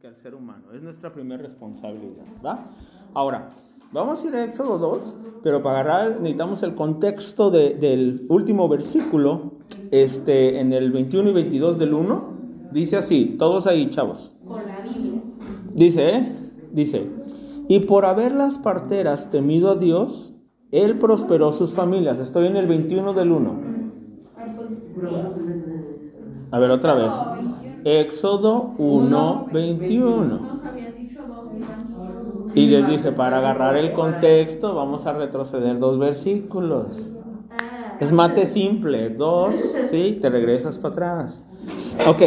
que al ser humano. Es nuestra primera responsabilidad, ¿va? Ahora, vamos a ir a Éxodo 2, pero para agarrar necesitamos el contexto del último versículo, este, en el 21 y 22 del 1. Dice así, todos ahí, chavos. Dice, ¿eh? Dice, y por haber las parteras temido a Dios, Él prosperó sus familias. Estoy en el 21 del 1. A ver, otra vez. Éxodo 1, 21. Y les dije, para agarrar el contexto, vamos a retroceder dos versículos. Es mate simple, dos, ¿sí? Te regresas para atrás. Ok,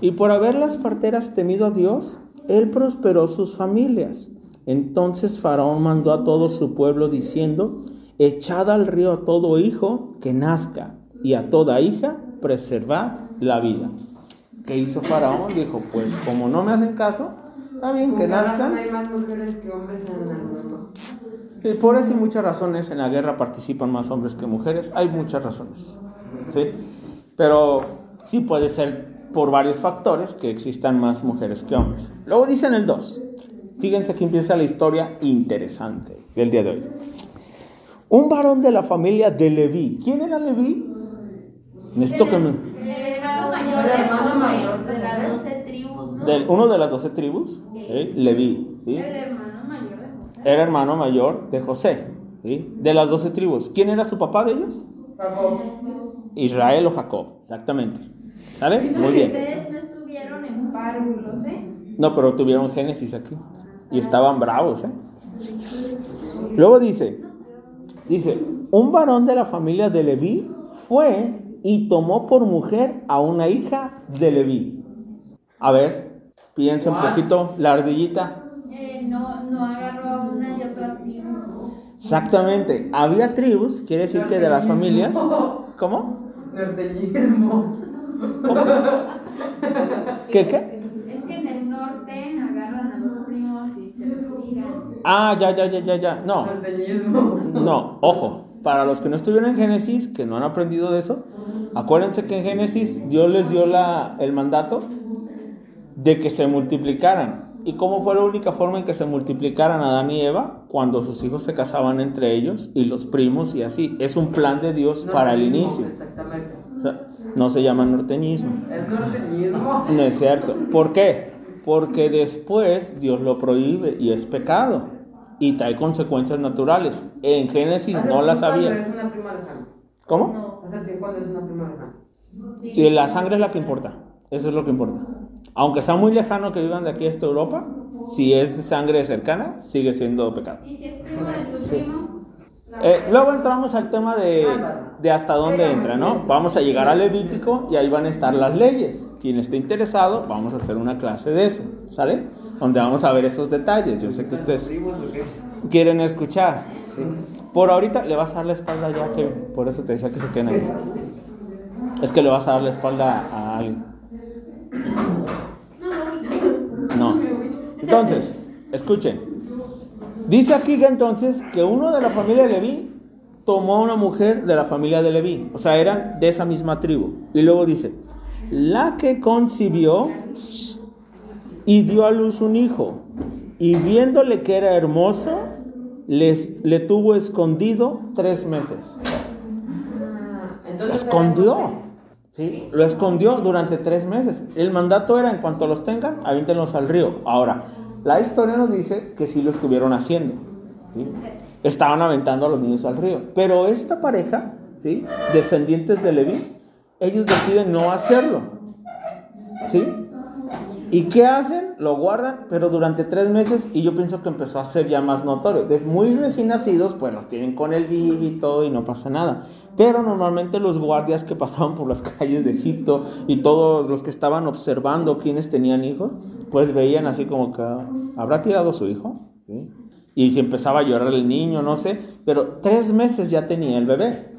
y por haber las parteras temido a Dios, Él prosperó sus familias. Entonces Faraón mandó a todo su pueblo diciendo, echad al río a todo hijo que nazca, y a toda hija preservad la vida. ¿Qué hizo Faraón? Dijo, pues como no me hacen caso, está bien que nazcan. Hay más mujeres que hombres en el mundo. Y por eso hay muchas razones. En la guerra participan más hombres que mujeres. Hay muchas razones. ¿sí? Pero sí puede ser por varios factores que existan más mujeres que hombres. Luego dice en el 2. Fíjense que empieza la historia interesante del día de hoy. Un varón de la familia de Leví. ¿Quién era Leví? Necesito que me hermano mayor de las doce tribus. Del, uno de las doce tribus, Leví. Era hermano mayor de José. Era hermano mayor de José. De las doce tribus. ¿Quién era su papá de ellos? Jacob. Israel o Jacob, exactamente. ¿Sale? Muy bien. Ustedes no estuvieron en párvulos, ¿eh? No, pero tuvieron Génesis aquí. Y estaban bravos, ¿eh? Luego dice, dice, un varón de la familia de Leví fue y tomó por mujer a una hija de Leví. A ver, piensa un poquito, la ardillita. Eh, no, no agarró a una y otra tribu. Exactamente, había tribus, quiere decir que de las familias. ¿Cómo? Norteñismo. ¿Cómo? ¿Qué qué? Es que en el norte agarran a los primos y se los tiran. Ah, ya, ya, ya, ya, ya. No. Norteñismo. No, ojo para los que no estuvieron en Génesis, que no han aprendido de eso, acuérdense que en Génesis Dios les dio la, el mandato de que se multiplicaran. ¿Y cómo fue la única forma en que se multiplicaran Adán y Eva? Cuando sus hijos se casaban entre ellos y los primos y así. Es un plan de Dios para el inicio. Exactamente. no se llama norteñismo. Es norteñismo. No es cierto. ¿Por qué? Porque después Dios lo prohíbe y es pecado y trae consecuencias naturales. En Génesis no las había. Es una prima lejana. ¿Cómo? cuando es una prima lejana. Sí, la sangre es la que importa. Eso es lo que importa. Aunque sea muy lejano que vivan de aquí hasta Europa, si es sangre cercana, sigue siendo pecado. ¿Y si es primo de su primo? Eh, luego entramos al tema de, de hasta dónde entra, ¿no? Vamos a llegar al Levítico y ahí van a estar las leyes. Quien esté interesado, vamos a hacer una clase de eso, ¿sale? Donde vamos a ver esos detalles. Yo sé que ustedes quieren escuchar. Por ahorita le vas a dar la espalda ya, que por eso te decía que se queden ahí. Es que le vas a dar la espalda a alguien. No. Entonces, escuchen. Dice aquí que entonces que uno de la familia de Leví tomó a una mujer de la familia de Leví. O sea, eran de esa misma tribu. Y luego dice, la que concibió y dio a luz un hijo, y viéndole que era hermoso, les, le tuvo escondido tres meses. lo escondió. ¿sí? Lo escondió durante tres meses. El mandato era, en cuanto los tengan, avíntenlos al río. Ahora, la historia nos dice que sí lo estuvieron haciendo. Estaban aventando a los niños al río. Pero esta pareja, ¿sí? descendientes de Leví, ellos deciden no hacerlo. ¿Sí? ¿Y qué hacen? Lo guardan, pero durante tres meses, y yo pienso que empezó a ser ya más notorio. De muy recién nacidos, pues los tienen con el bibi y todo, y no pasa nada. Pero normalmente los guardias que pasaban por las calles de Egipto y todos los que estaban observando quienes tenían hijos, pues veían así como que, ¿habrá tirado su hijo? Y si empezaba a llorar el niño, no sé, pero tres meses ya tenía el bebé.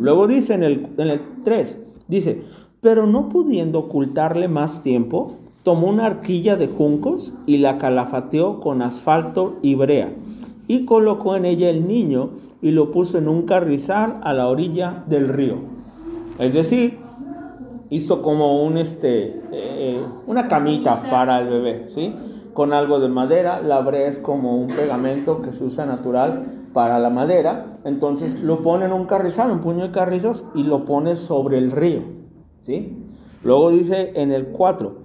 Luego dice en el, en el 3, Dice, pero no pudiendo ocultarle más tiempo, tomó una arquilla de juncos y la calafateó con asfalto y brea, y colocó en ella el niño y lo puso en un carrizal a la orilla del río. Es decir, hizo como un, este, eh, una camita para el bebé, ¿sí? Con algo de madera, la brea es como un pegamento que se usa natural para la madera, entonces lo pone en un carrizal, un puño de carrizos y lo pone sobre el río, ¿sí? Luego dice en el 4,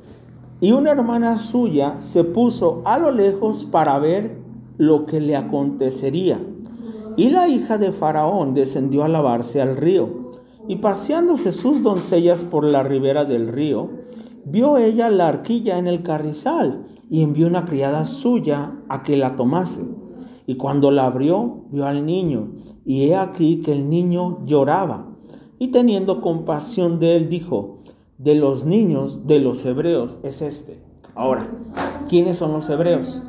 y una hermana suya se puso a lo lejos para ver lo que le acontecería. Y la hija de Faraón descendió a lavarse al río. Y paseándose sus doncellas por la ribera del río, vio ella la arquilla en el carrizal y envió una criada suya a que la tomase. Y cuando la abrió, vio al niño, y he aquí que el niño lloraba. Y teniendo compasión de él, dijo, de los niños de los hebreos es este. Ahora, ¿quiénes son los hebreos?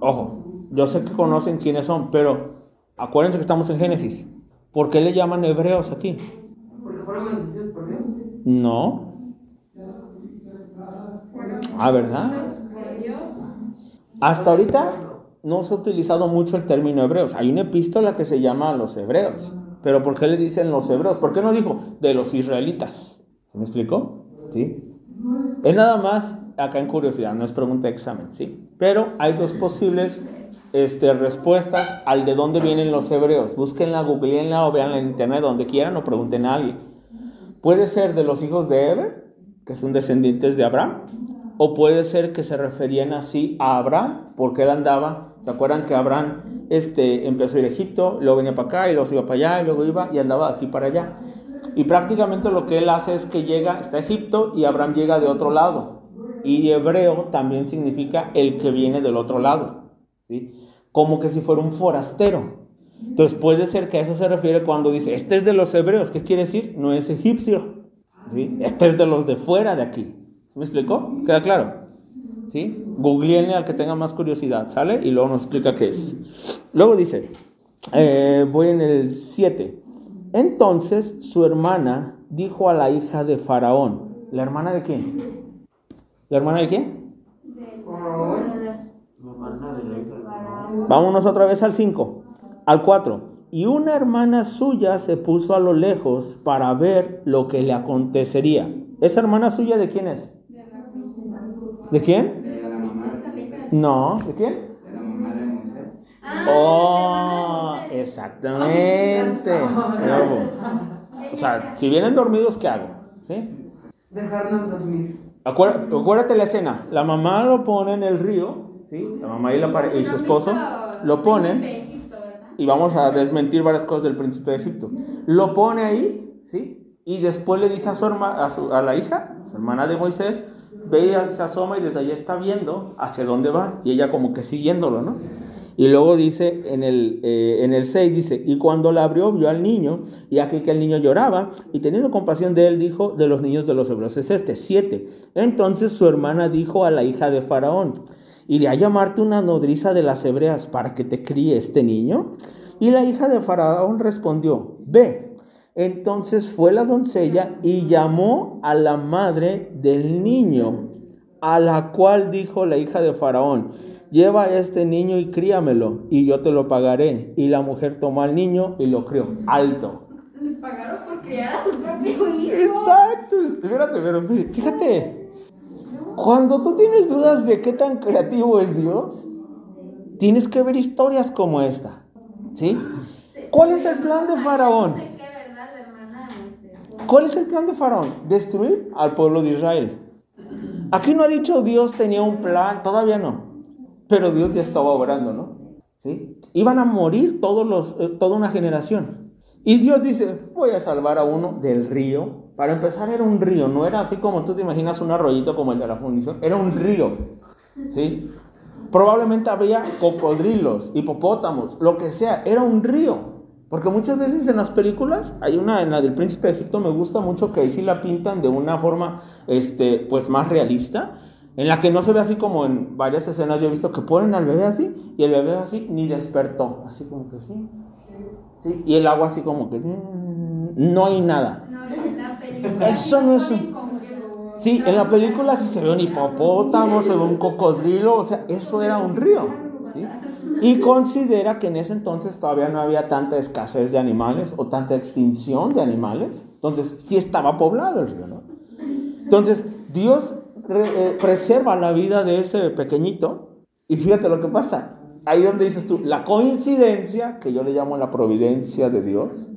Ojo, yo sé que conocen quiénes son, pero acuérdense que estamos en Génesis. ¿Por qué le llaman hebreos aquí? Porque fueron bendecidos por Dios. No. Ah, ¿verdad? Hasta ahorita no se ha utilizado mucho el término hebreos. Hay una epístola que se llama los hebreos. Pero ¿por qué le dicen los hebreos? ¿Por qué no dijo de los israelitas? ¿Se me explicó? ¿Sí? Es nada más acá en curiosidad, no es pregunta de examen, ¿sí? Pero hay dos posibles este, respuestas al de dónde vienen los hebreos. Búsquenla, googleenla o veanla en internet donde quieran o pregunten a alguien. Puede ser de los hijos de Eber, que son descendientes de Abraham, o puede ser que se referían así a Abraham, porque él andaba, ¿se acuerdan que Abraham este, empezó a ir a Egipto, luego venía para acá y luego se iba para allá y luego iba y andaba de aquí para allá? Y prácticamente lo que él hace es que llega, está a Egipto y Abraham llega de otro lado. Y hebreo también significa el que viene del otro lado. ¿sí? Como que si fuera un forastero. Entonces puede ser que a eso se refiere cuando dice, este es de los hebreos. ¿Qué quiere decir? No es egipcio. ¿sí? Este es de los de fuera de aquí. ¿Se me explicó? ¿Queda claro? ¿Sí? Googleenle al que tenga más curiosidad, ¿sale? Y luego nos explica qué es. Luego dice, eh, voy en el 7. Entonces su hermana dijo a la hija de Faraón, ¿la hermana de quién? ¿La hermana de quién? Vámonos otra vez al 5, al 4. Y una hermana suya se puso a lo lejos para ver lo que le acontecería. ¿Esa hermana suya de quién es? ¿De quién? No, ¿de quién? de la mamá de Moisés. Oh, exactamente. O sea, si vienen dormidos, ¿qué hago? ¿Sí? Dejarnos dormir. Acuérdate, acuérdate la escena. La mamá lo pone en el río, ¿sí? La mamá y, la pare- y su esposo lo ponen. Y vamos a desmentir varias cosas del príncipe de Egipto. Lo pone ahí, ¿sí? Y después le dice a su, herma- a, su- a la hija, su hermana de Moisés, ve, y se asoma y desde allá está viendo hacia dónde va. Y ella como que siguiéndolo, ¿no? Y luego dice en el, eh, en el 6, dice, y cuando la abrió vio al niño, y aquí que el niño lloraba, y teniendo compasión de él, dijo, de los niños de los hebreos es este, 7. Entonces su hermana dijo a la hija de Faraón, ¿iré a llamarte una nodriza de las hebreas para que te críe este niño? Y la hija de Faraón respondió, ve. Entonces fue la doncella y llamó a la madre del niño, a la cual dijo la hija de Faraón, lleva a este niño y críamelo, y yo te lo pagaré. Y la mujer tomó al niño y lo crió. Alto. Le pagaron por criar a su propio hijo. Exacto. Espérate, pero fíjate. Cuando tú tienes dudas de qué tan creativo es Dios, tienes que ver historias como esta. ¿Sí? ¿Cuál es el plan de Faraón? Sé que, ¿verdad, hermana? Moisés? ¿Cuál es el plan de Faraón? Destruir al pueblo de Israel. Aquí no ha dicho Dios tenía un plan, todavía no. Pero Dios ya estaba obrando, ¿no? ¿Sí? Iban a morir todos los, eh, toda una generación. Y Dios dice, voy a salvar a uno del río. Para empezar era un río, no era así como tú te imaginas un arroyito como el de la fundición, era un río. ¿Sí? Probablemente habría cocodrilos, hipopótamos, lo que sea, era un río. Porque muchas veces en las películas, hay una en la del príncipe de Egipto, me gusta mucho que ahí sí la pintan de una forma este, pues más realista, en la que no se ve así como en varias escenas yo he visto que ponen al bebé así y el bebé así ni despertó, así como que sí. sí y el agua así como que no hay nada. No, y en la película. Eso no es un- Sí, en la película sí se ve un hipopótamo, se ve un cocodrilo, o sea, eso era un río. ¿sí? Y considera que en ese entonces todavía no había tanta escasez de animales o tanta extinción de animales. Entonces sí estaba poblado el río, ¿no? Entonces Dios eh, preserva la vida de ese pequeñito y fíjate lo que pasa. Ahí donde dices tú, la coincidencia, que yo le llamo la providencia de Dios,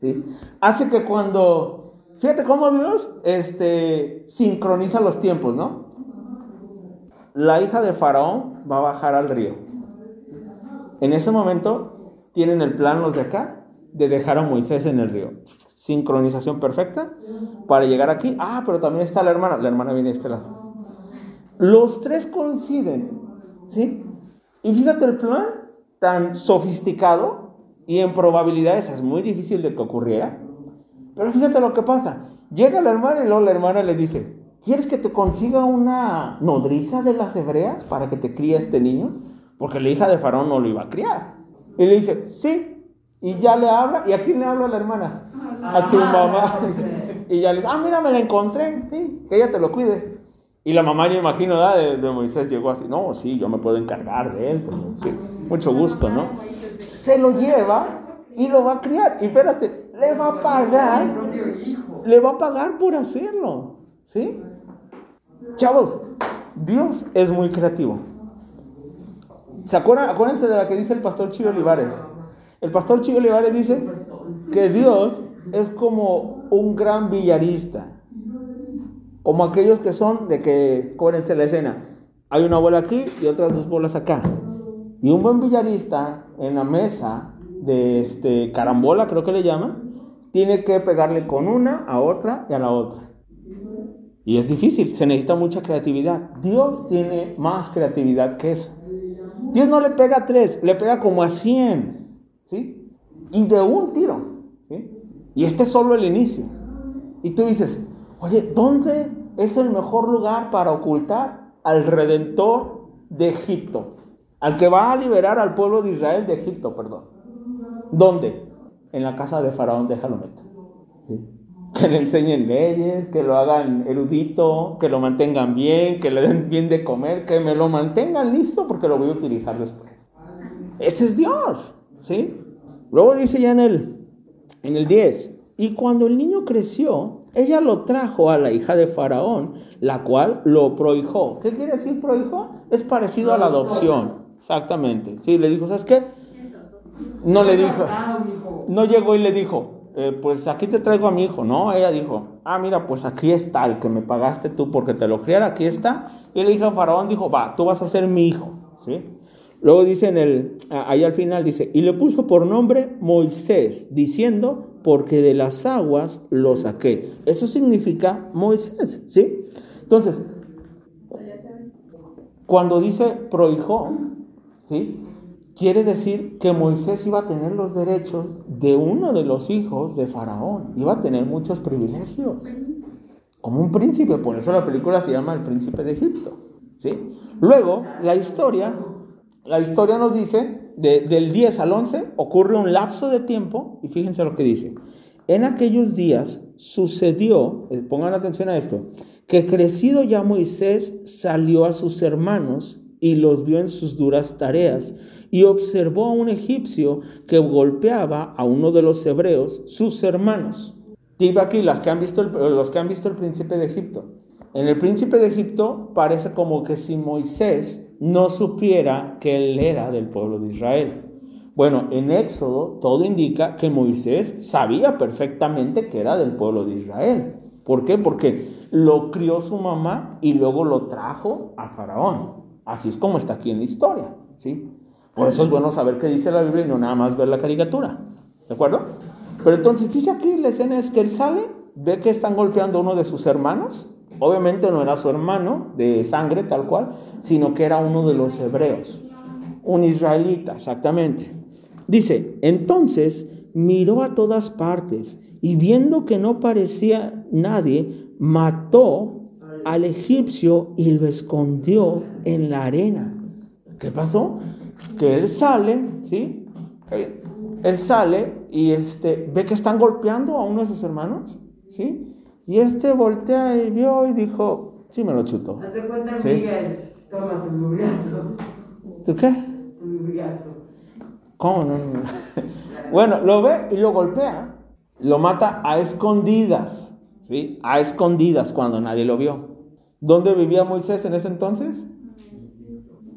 ¿sí? hace que cuando, fíjate cómo Dios este, sincroniza los tiempos, ¿no? La hija de Faraón va a bajar al río. En ese momento tienen el plan los de acá de dejar a Moisés en el río. Sincronización perfecta para llegar aquí. Ah, pero también está la hermana. La hermana viene de este lado. Los tres coinciden, ¿sí? Y fíjate el plan tan sofisticado y en probabilidades es muy difícil de que ocurriera. Pero fíjate lo que pasa. Llega la hermana y luego la hermana le dice, ¿quieres que te consiga una nodriza de las hebreas para que te críe este niño? Porque la hija de Faraón no lo iba a criar. Y le dice, sí. Y ya le habla. ¿Y a quién le habla la hermana? A su mamá. Y ya le dice, ah, mira, me la encontré. Sí, que ella te lo cuide. Y la mamá, yo imagino, de, de, Moisés llegó así, no, sí, yo me puedo encargar de él, sí, mucho gusto, ¿no? Se lo lleva y lo va a criar. Y espérate, le va a pagar, le va a pagar por hacerlo, ¿sí? Chavos, Dios es muy creativo. ¿Se acuerdan? Acuérdense de la que dice el pastor Chivo Olivares. El pastor Chivo Olivares dice que Dios es como un gran villarista. Como aquellos que son de que, cóbrense la escena, hay una bola aquí y otras dos bolas acá. Y un buen villarista en la mesa de este carambola, creo que le llaman, tiene que pegarle con una a otra y a la otra. Y es difícil, se necesita mucha creatividad. Dios tiene más creatividad que eso. Dios no le pega a tres, le pega como a cien. ¿sí? Y de un tiro. ¿sí? Y este es solo el inicio. Y tú dices, Oye, ¿dónde es el mejor lugar para ocultar al redentor de Egipto? Al que va a liberar al pueblo de Israel de Egipto, perdón. ¿Dónde? En la casa de Faraón, déjalo meter. Que le enseñen leyes, que lo hagan erudito, que lo mantengan bien, que le den bien de comer, que me lo mantengan listo porque lo voy a utilizar después. Ese es Dios, ¿sí? Luego dice ya en el, en el 10, y cuando el niño creció, ella lo trajo a la hija de Faraón, la cual lo prohijó. ¿Qué quiere decir prohijó? Es parecido a la adopción. Exactamente. Sí, le dijo, ¿sabes qué? No le dijo, no llegó y le dijo, eh, pues aquí te traigo a mi hijo. No, ella dijo, ah, mira, pues aquí está el que me pagaste tú porque te lo criara, aquí está. Y la hija de Faraón dijo, va, tú vas a ser mi hijo. ¿Sí? Luego dice en el, ahí al final dice, y le puso por nombre Moisés, diciendo, porque de las aguas lo saqué. Eso significa Moisés, ¿sí? Entonces, cuando dice prohijó, ¿sí? Quiere decir que Moisés iba a tener los derechos de uno de los hijos de Faraón, iba a tener muchos privilegios, como un príncipe, por eso la película se llama El príncipe de Egipto, ¿sí? Luego, la historia, la historia nos dice del 10 al 11 ocurre un lapso de tiempo y fíjense lo que dice. En aquellos días sucedió, eh, pongan atención a esto, que crecido ya Moisés salió a sus hermanos y los vio en sus duras tareas y observó a un egipcio que golpeaba a uno de los hebreos, sus hermanos. Tipo aquí las que han visto los que han visto el príncipe de Egipto. En el príncipe de Egipto parece como que si Moisés no supiera que él era del pueblo de Israel. Bueno, en Éxodo todo indica que Moisés sabía perfectamente que era del pueblo de Israel. ¿Por qué? Porque lo crió su mamá y luego lo trajo a Faraón. Así es como está aquí en la historia, ¿sí? Por eso es bueno saber qué dice la Biblia y no nada más ver la caricatura, ¿de acuerdo? Pero entonces dice aquí la escena es que él sale, ve que están golpeando uno de sus hermanos Obviamente no era su hermano de sangre tal cual, sino que era uno de los hebreos, un israelita, exactamente. Dice, entonces miró a todas partes y viendo que no parecía nadie, mató al egipcio y lo escondió en la arena. ¿Qué pasó? Que él sale, ¿sí? Él sale y este, ve que están golpeando a uno de sus hermanos, ¿sí? Y este voltea y vio y dijo, sí me lo chuto. Date cuenta, ¿Sí? Miguel, toma tu brazo. ¿Tú qué? Duriazo. ¿Cómo no? no? Bueno, lo ve y lo golpea. Lo mata a escondidas. ¿Sí? A escondidas cuando nadie lo vio. ¿Dónde vivía Moisés en ese entonces?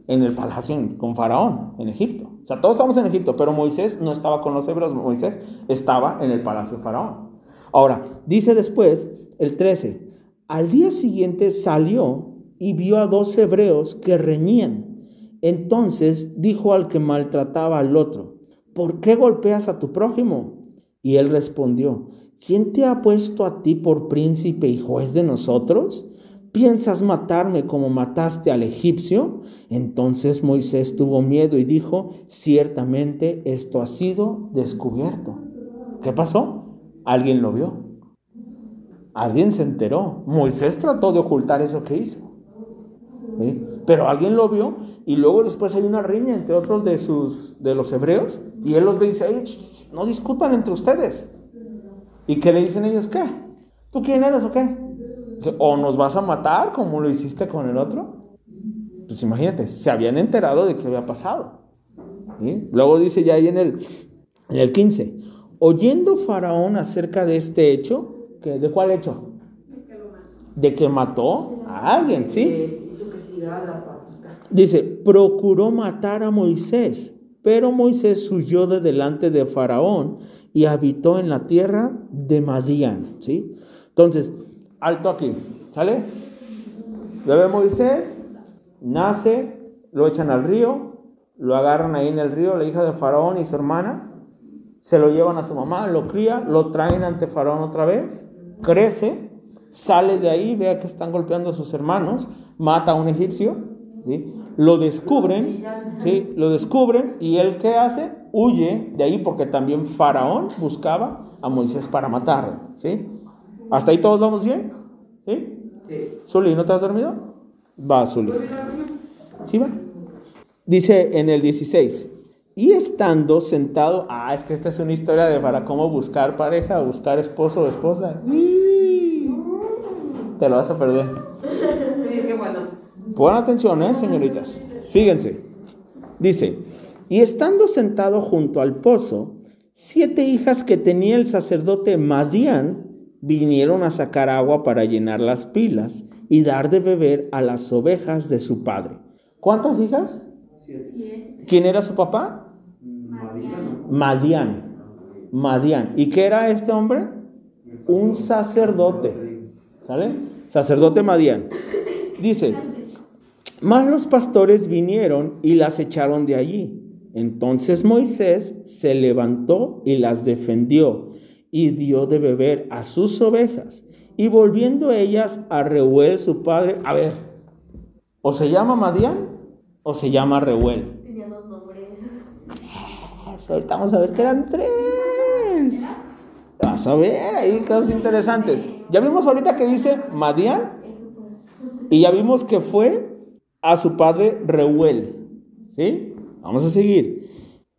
En el palacio con Faraón, en Egipto. O sea, todos estamos en Egipto, pero Moisés no estaba con los hebreos, Moisés estaba en el palacio de Faraón. Ahora, dice después el 13, al día siguiente salió y vio a dos hebreos que reñían. Entonces dijo al que maltrataba al otro, ¿por qué golpeas a tu prójimo? Y él respondió, ¿quién te ha puesto a ti por príncipe y juez de nosotros? ¿Piensas matarme como mataste al egipcio? Entonces Moisés tuvo miedo y dijo, ciertamente esto ha sido descubierto. ¿Qué pasó? Alguien lo vio. Alguien se enteró. Moisés trató de ocultar eso que hizo. Pero alguien lo vio y luego después hay una riña entre otros de, sus, de los hebreos y él los ve y dice, "Ey, ch, ch, no discutan entre ustedes. ¿Y qué le dicen ellos? ¿Qué? ¿Tú quién eres o qué? ¿O nos vas a matar como lo hiciste con el otro? Pues imagínate, se habían enterado de qué había pasado. ¿sí? Luego dice ya ahí en el, en el 15, oyendo Faraón acerca de este hecho, ¿que- ¿de cuál hecho? De que mató a alguien, ¿sí? Que. Dice, procuró matar a Moisés, pero Moisés huyó de delante de Faraón y habitó en la tierra de Madián, ¿sí? Entonces, alto aquí, ¿sale? Bebe Moisés, nace, lo echan al río, lo agarran ahí en el río, la hija de Faraón y su hermana, se lo llevan a su mamá, lo cría, lo traen ante Faraón otra vez, crece, sale de ahí, vea que están golpeando a sus hermanos, mata a un egipcio, ¿sí? lo descubren, ¿sí? lo descubren y él qué hace? Huye de ahí porque también Faraón buscaba a Moisés para matarlo. ¿sí? ¿Hasta ahí todos vamos bien? ¿Sí? Sí. Zuli, ¿no te has dormido? Va, Zuli. ¿Sí va? Dice en el 16, y estando sentado, ah, es que esta es una historia de para cómo buscar pareja, buscar esposo o esposa. Te lo vas a perder. Sí, qué bueno. Pongan atención, ¿eh, señoritas? Fíjense. Dice, y estando sentado junto al pozo, siete hijas que tenía el sacerdote Madián vinieron a sacar agua para llenar las pilas y dar de beber a las ovejas de su padre. ¿Cuántas hijas? Siete. ¿Quién era su papá? Madián. Madián. ¿Y qué era este hombre? Un sacerdote. ¿Sale? Sacerdote Madián. Dice, mas los pastores vinieron y las echaron de allí. Entonces Moisés se levantó y las defendió y dio de beber a sus ovejas. Y volviendo ellas a Reuel su padre, a ver, o se llama Madián o se llama Reuel. Tenía dos nombres. Eso, ahorita vamos a ver que eran tres. Vas a ver, ahí cosas interesantes. Ya vimos ahorita que dice Madián y ya vimos que fue a su padre Reuel. ¿Sí? Vamos a seguir.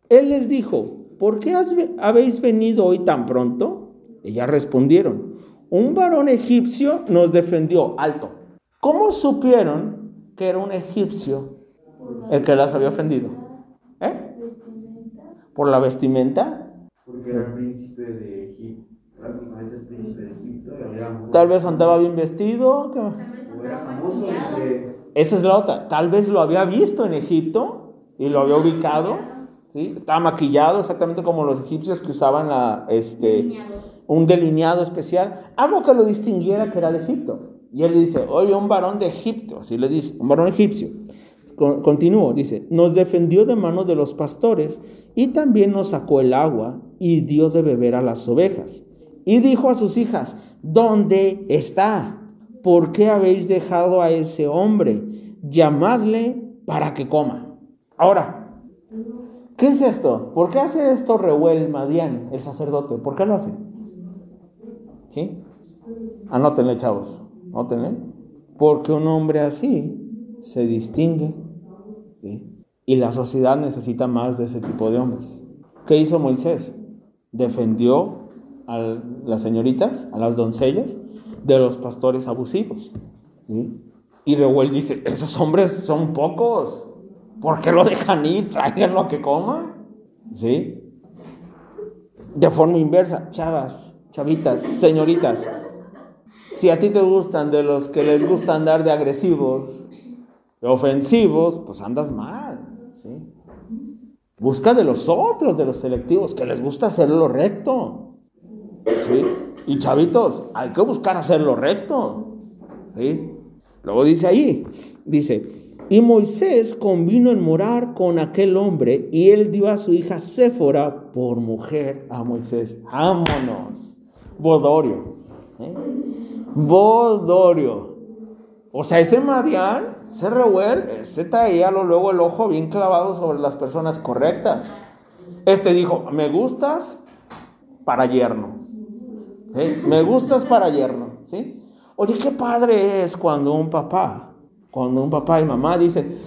Él les dijo, ¿por qué habéis venido hoy tan pronto? Ellas respondieron, un varón egipcio nos defendió. Alto. ¿Cómo supieron que era un egipcio el que las había ofendido? ¿Eh? ¿Por la vestimenta? Porque era el príncipe de Egipto. Prácticamente el príncipe de Egipto. y había- Tal vez andaba bien vestido. Esa es la otra. Tal vez lo había visto en Egipto y lo había ubicado. ¿Sí? Estaba maquillado exactamente como los egipcios que usaban la, este, Delineado. un delineado especial. Algo que lo distinguiera que era de Egipto. Y él le dice, oye, un varón de Egipto. Así le dice, un varón egipcio. Con- Continúo, dice, nos defendió de mano de los pastores y también nos sacó el agua y dio de beber a las ovejas. Y dijo a sus hijas, ¿dónde está? ¿Por qué habéis dejado a ese hombre? Llamadle para que coma. Ahora, ¿qué es esto? ¿Por qué hace esto Reuel Madián, el sacerdote? ¿Por qué lo hace? ¿Sí? Anótenle, chavos. Anótenle. Porque un hombre así se distingue. ¿sí? Y la sociedad necesita más de ese tipo de hombres. ¿Qué hizo Moisés? Defendió a las señoritas, a las doncellas, de los pastores abusivos. ¿sí? Y Reuel dice, esos hombres son pocos. ¿Por qué lo dejan ir? Tráiganlo a que coma. ¿Sí? De forma inversa, chavas, chavitas, señoritas. Si a ti te gustan de los que les gusta andar de agresivos, de ofensivos, pues andas mal. ¿sí? Busca de los otros, de los selectivos, que les gusta hacerlo recto. ¿sí? Y chavitos, hay que buscar hacerlo recto. ¿sí? Luego dice ahí, dice, y Moisés convino en morar con aquel hombre y él dio a su hija Séfora por mujer a Moisés. Vámonos. Bodorio. ¿eh? Bodorio. O sea, ese Marián, ese Reuel, ese traía luego el ojo bien clavado sobre las personas correctas. Este dijo, me gustas para yerno. Me gustas para yerno. ¿sí? Oye, qué padre es cuando un papá cuando un papá y mamá dicen,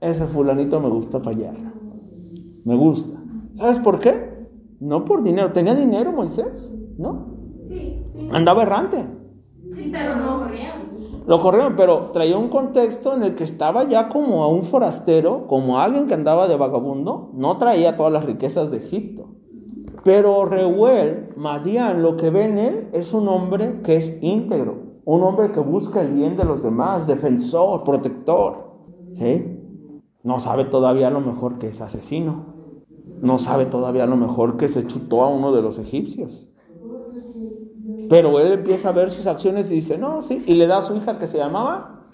ese fulanito me gusta allá. Me gusta. ¿Sabes por qué? No por dinero. ¿Tenía dinero Moisés? ¿No? Sí, sí. Andaba errante. Sí, pero no corrieron. Lo corrieron, pero traía un contexto en el que estaba ya como a un forastero, como alguien que andaba de vagabundo. No traía todas las riquezas de Egipto. Pero Reuel, Madián, lo que ve en él es un hombre que es íntegro, un hombre que busca el bien de los demás, defensor, protector. ¿Sí? No sabe todavía lo mejor que es asesino. No sabe todavía lo mejor que se chutó a uno de los egipcios. Pero él empieza a ver sus acciones y dice, no, sí, y le da a su hija que se llamaba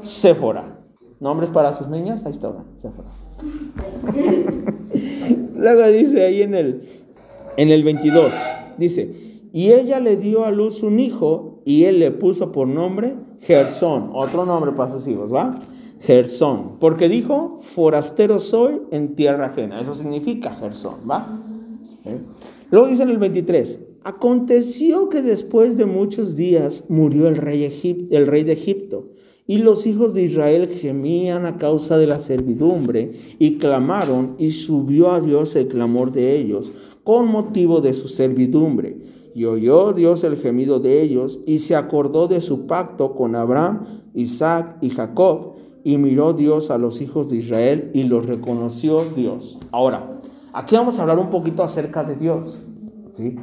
Séfora. ¿Nombres para sus niñas? Ahí está, Séfora. Luego dice ahí en el, en el 22, dice, y ella le dio a luz un hijo y él le puso por nombre Gersón, otro nombre para sus hijos, ¿va? Gersón, porque dijo, forastero soy en tierra ajena, eso significa Gersón, ¿va? ¿Eh? Luego dice en el 23, aconteció que después de muchos días murió el rey, el rey de Egipto, y los hijos de Israel gemían a causa de la servidumbre, y clamaron, y subió a Dios el clamor de ellos, con motivo de su servidumbre y oyó Dios el gemido de ellos y se acordó de su pacto con Abraham, Isaac y Jacob y miró Dios a los hijos de Israel y los reconoció Dios. Ahora, aquí vamos a hablar un poquito acerca de Dios. ¿sí?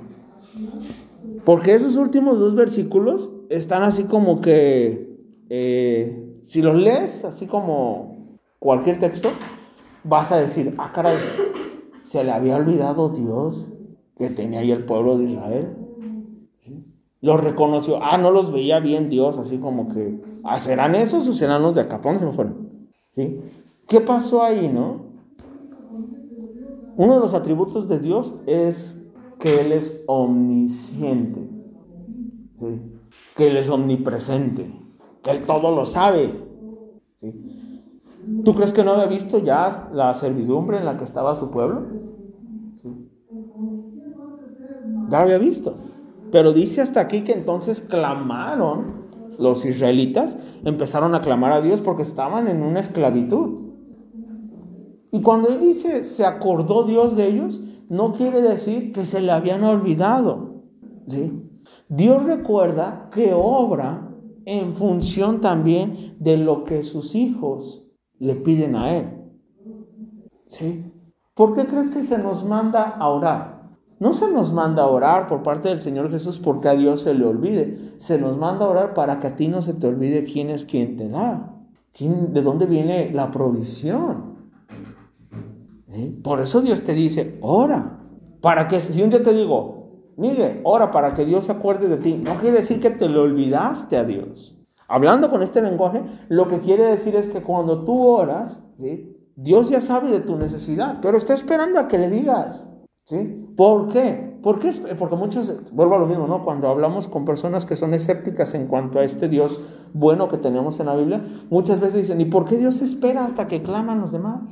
Porque esos últimos dos versículos están así como que, eh, si los lees así como cualquier texto, vas a decir, ah, caray, se le había olvidado Dios que tenía ahí el pueblo de Israel. Los reconoció. Ah, no los veía bien Dios, así como que, ah, ¿serán esos o serán los de acá? ¿Dónde se me fueron? ¿Sí? ¿Qué pasó ahí, no? Uno de los atributos de Dios es que Él es omnisciente, que Él es omnipresente, que Él todo lo sabe. ¿Tú crees que no había visto ya la servidumbre en la que estaba su pueblo? Ya lo había visto. Pero dice hasta aquí que entonces clamaron los israelitas, empezaron a clamar a Dios porque estaban en una esclavitud. Y cuando él dice se acordó Dios de ellos, no quiere decir que se le habían olvidado. ¿sí? Dios recuerda que obra en función también de lo que sus hijos le piden a Él. ¿Sí? ¿Por qué crees que se nos manda a orar? No se nos manda a orar por parte del Señor Jesús porque a Dios se le olvide. Se nos manda a orar para que a ti no se te olvide quién es quien te da. ¿De dónde viene la provisión? ¿Eh? Por eso Dios te dice, ora. Para que si un día te digo, mire, ora para que Dios se acuerde de ti. No quiere decir que te lo olvidaste a Dios. Hablando con este lenguaje, lo que quiere decir es que cuando tú oras. Dios ya sabe de tu necesidad, pero está esperando a que le digas. ¿Sí? ¿Por qué? Porque, porque muchos, vuelvo a lo mismo, ¿no? Cuando hablamos con personas que son escépticas en cuanto a este Dios bueno que tenemos en la Biblia, muchas veces dicen, ¿y por qué Dios espera hasta que claman los demás?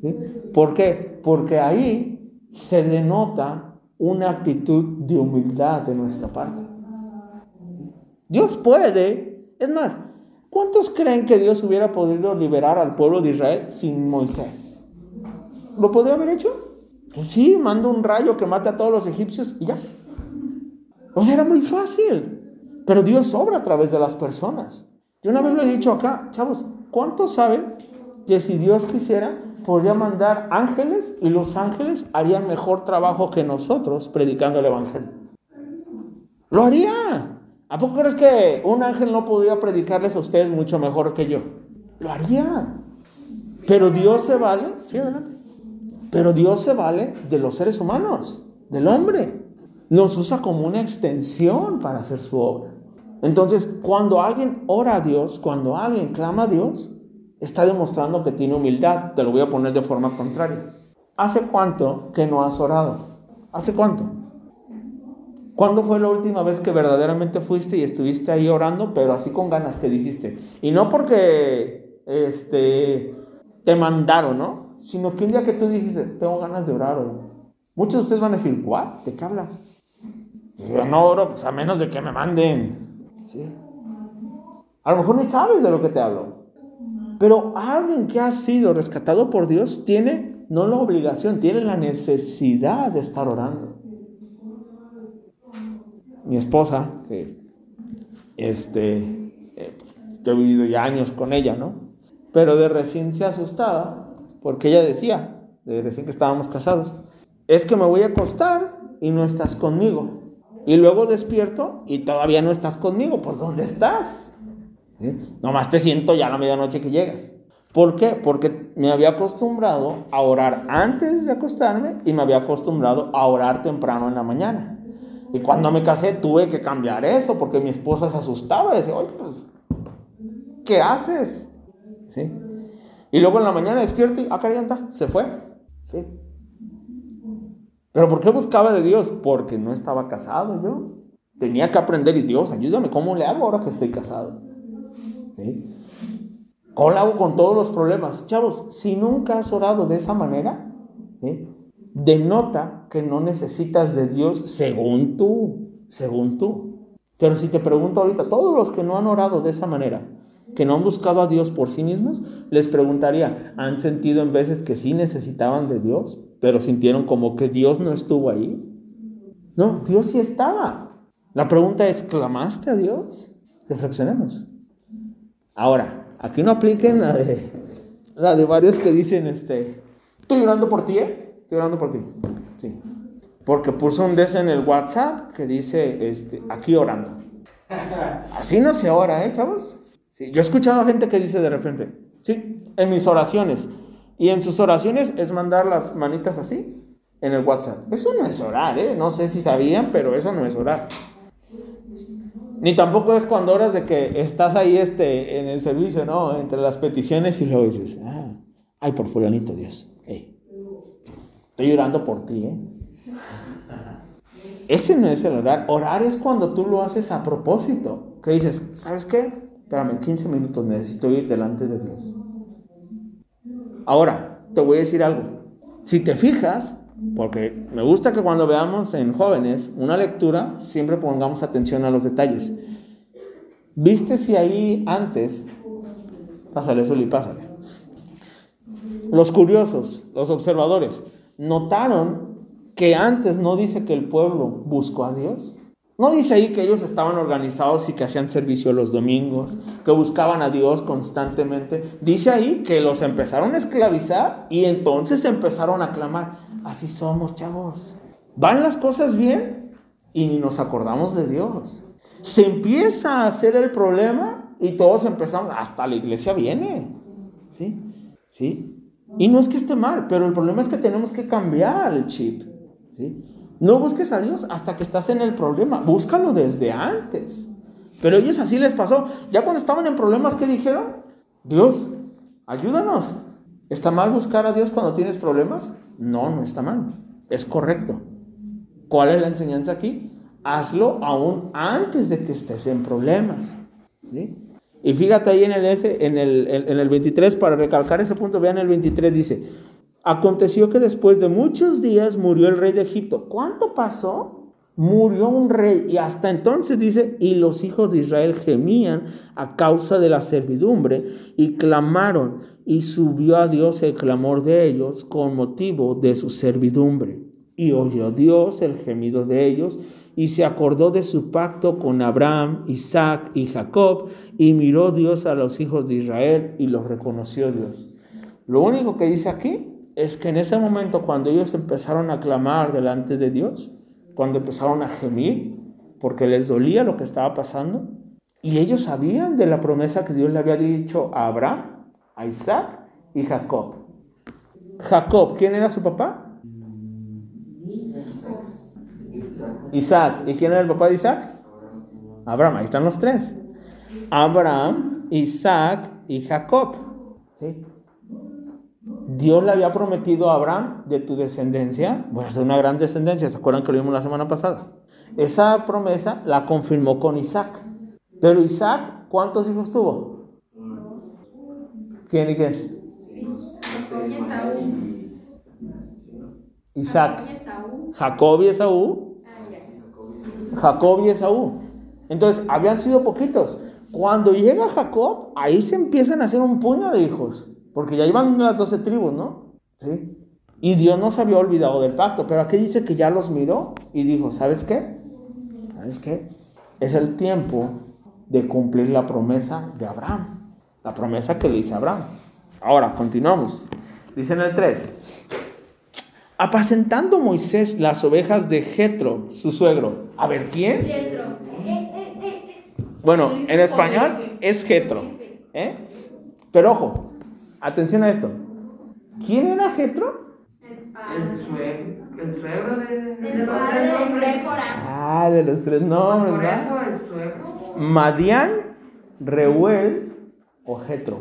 ¿Sí? ¿Por qué? Porque ahí se denota una actitud de humildad de nuestra parte. Dios puede, es más, ¿cuántos creen que Dios hubiera podido liberar al pueblo de Israel sin Moisés? ¿Lo podría haber hecho? Pues sí, manda un rayo que mate a todos los egipcios y ya. O sea, era muy fácil. Pero Dios obra a través de las personas. Yo una vez lo he dicho acá, chavos, ¿cuántos saben que si Dios quisiera, podría mandar ángeles y los ángeles harían mejor trabajo que nosotros predicando el Evangelio. Lo haría. ¿A poco crees que un ángel no podría predicarles a ustedes mucho mejor que yo? Lo haría. Pero Dios se vale, sí, adelante. Pero Dios se vale de los seres humanos, del hombre. Nos usa como una extensión para hacer su obra. Entonces, cuando alguien ora a Dios, cuando alguien clama a Dios, está demostrando que tiene humildad. Te lo voy a poner de forma contraria. ¿Hace cuánto que no has orado? ¿Hace cuánto? ¿Cuándo fue la última vez que verdaderamente fuiste y estuviste ahí orando, pero así con ganas que dijiste? Y no porque este, te mandaron, ¿no? Sino que un día que tú dijiste, tengo ganas de orar hoy. Muchos de ustedes van a decir, ¿what? ¿De qué habla? Yo no oro, pues a menos de que me manden. ¿Sí? A lo mejor ni sabes de lo que te hablo. Pero alguien que ha sido rescatado por Dios tiene no la obligación, tiene la necesidad de estar orando. Mi esposa, que este, eh, he vivido ya años con ella, ¿no? Pero de recién se asustaba porque ella decía, de recién que estábamos casados, es que me voy a acostar y no estás conmigo. Y luego despierto y todavía no estás conmigo. Pues ¿dónde estás? Nomás te siento ya a la medianoche que llegas. ¿Por qué? Porque me había acostumbrado a orar antes de acostarme y me había acostumbrado a orar temprano en la mañana. Y cuando me casé tuve que cambiar eso porque mi esposa se asustaba y decía, oye, pues, ¿qué haces? ¿Sí? Y luego en la mañana despierto y, ah, está, se fue. ¿Sí? ¿Pero por qué buscaba de Dios? Porque no estaba casado yo. Tenía que aprender y Dios, ayúdame, ¿cómo le hago ahora que estoy casado? ¿Sí? ¿Cómo le hago con todos los problemas? Chavos, si nunca has orado de esa manera, denota que no necesitas de Dios según tú, según tú. Pero si te pregunto ahorita, todos los que no han orado de esa manera, que no han buscado a Dios por sí mismos, les preguntaría, ¿han sentido en veces que sí necesitaban de Dios, pero sintieron como que Dios no estuvo ahí? No, Dios sí estaba. La pregunta es, ¿clamaste a Dios? Reflexionemos. Ahora, aquí no apliquen la de, la de varios que dicen, este, estoy orando por ti, ¿eh? Estoy orando por ti. Sí. Porque puso un des en el WhatsApp que dice, este, aquí orando. Así no se ora, ¿eh, chavos? Sí. Yo he escuchado a gente que dice de repente, sí, en mis oraciones. Y en sus oraciones es mandar las manitas así en el WhatsApp. Eso no es orar, ¿eh? No sé si sabían, pero eso no es orar. Ni tampoco es cuando oras de que estás ahí este, en el servicio, ¿no? Entre las peticiones y luego dices, ah, ay, por fulanito Dios. Estoy orando por ti, ¿eh? Ese no es el orar. Orar es cuando tú lo haces a propósito. Que dices, ¿sabes qué? Espérame, 15 minutos necesito ir delante de Dios. Ahora, te voy a decir algo. Si te fijas, porque me gusta que cuando veamos en jóvenes una lectura, siempre pongamos atención a los detalles. ¿Viste si ahí antes, pásale, y pásale. Los curiosos, los observadores, notaron que antes no dice que el pueblo buscó a Dios. No dice ahí que ellos estaban organizados y que hacían servicio los domingos, que buscaban a Dios constantemente. Dice ahí que los empezaron a esclavizar y entonces empezaron a clamar. Así somos, chavos. Van las cosas bien y ni nos acordamos de Dios. Se empieza a hacer el problema y todos empezamos, hasta la iglesia viene. ¿Sí? ¿Sí? Y no es que esté mal, pero el problema es que tenemos que cambiar el chip. ¿sí? No busques a Dios hasta que estás en el problema, búscalo desde antes. Pero ellos así les pasó. Ya cuando estaban en problemas, ¿qué dijeron? Dios, ayúdanos. ¿Está mal buscar a Dios cuando tienes problemas? No, no está mal. Es correcto. ¿Cuál es la enseñanza aquí? Hazlo aún antes de que estés en problemas. Y fíjate ahí en el, S, en el, en el 23, para recalcar ese punto, vean el 23, dice, aconteció que después de muchos días murió el rey de Egipto. ¿Cuánto pasó? Murió un rey y hasta entonces dice, y los hijos de Israel gemían a causa de la servidumbre y clamaron y subió a Dios el clamor de ellos con motivo de su servidumbre. Y oyó Dios el gemido de ellos y se acordó de su pacto con Abraham, Isaac y Jacob, y miró Dios a los hijos de Israel y los reconoció Dios. Lo único que dice aquí es que en ese momento cuando ellos empezaron a clamar delante de Dios, cuando empezaron a gemir, porque les dolía lo que estaba pasando, y ellos sabían de la promesa que Dios le había dicho a Abraham, a Isaac y Jacob. Jacob, ¿quién era su papá? Isaac. ¿Y quién era el papá de Isaac? Abraham, ahí están los tres. Abraham, Isaac y Jacob. ¿Sí? Dios le había prometido a Abraham, de tu descendencia, voy a ser una gran descendencia, ¿se acuerdan que lo vimos la semana pasada? Esa promesa la confirmó con Isaac. Pero Isaac, ¿cuántos hijos tuvo? ¿Quién y quién? Isaac. Jacob y Esaú. Jacob y Esaú. Ah. Jacob y Esaú. Entonces, habían sido poquitos. Cuando llega Jacob, ahí se empiezan a hacer un puño de hijos. Porque ya iban las doce tribus, ¿no? Sí. Y Dios no se había olvidado del pacto. Pero aquí dice que ya los miró y dijo, ¿sabes qué? ¿Sabes qué? Es el tiempo de cumplir la promesa de Abraham. La promesa que le hice a Abraham. Ahora, continuamos. Dice en el 3. Apacentando Moisés las ovejas de Jetro, su suegro. A ver, ¿quién? Yetro. Bueno, en español es Jetro. ¿eh? Pero ojo, atención a esto. ¿Quién era Jetro? El suegro, el suegro de... De Séfora. Ah, de los tres nombres, Por eso el suegro... Madián, Reuel o Jetro.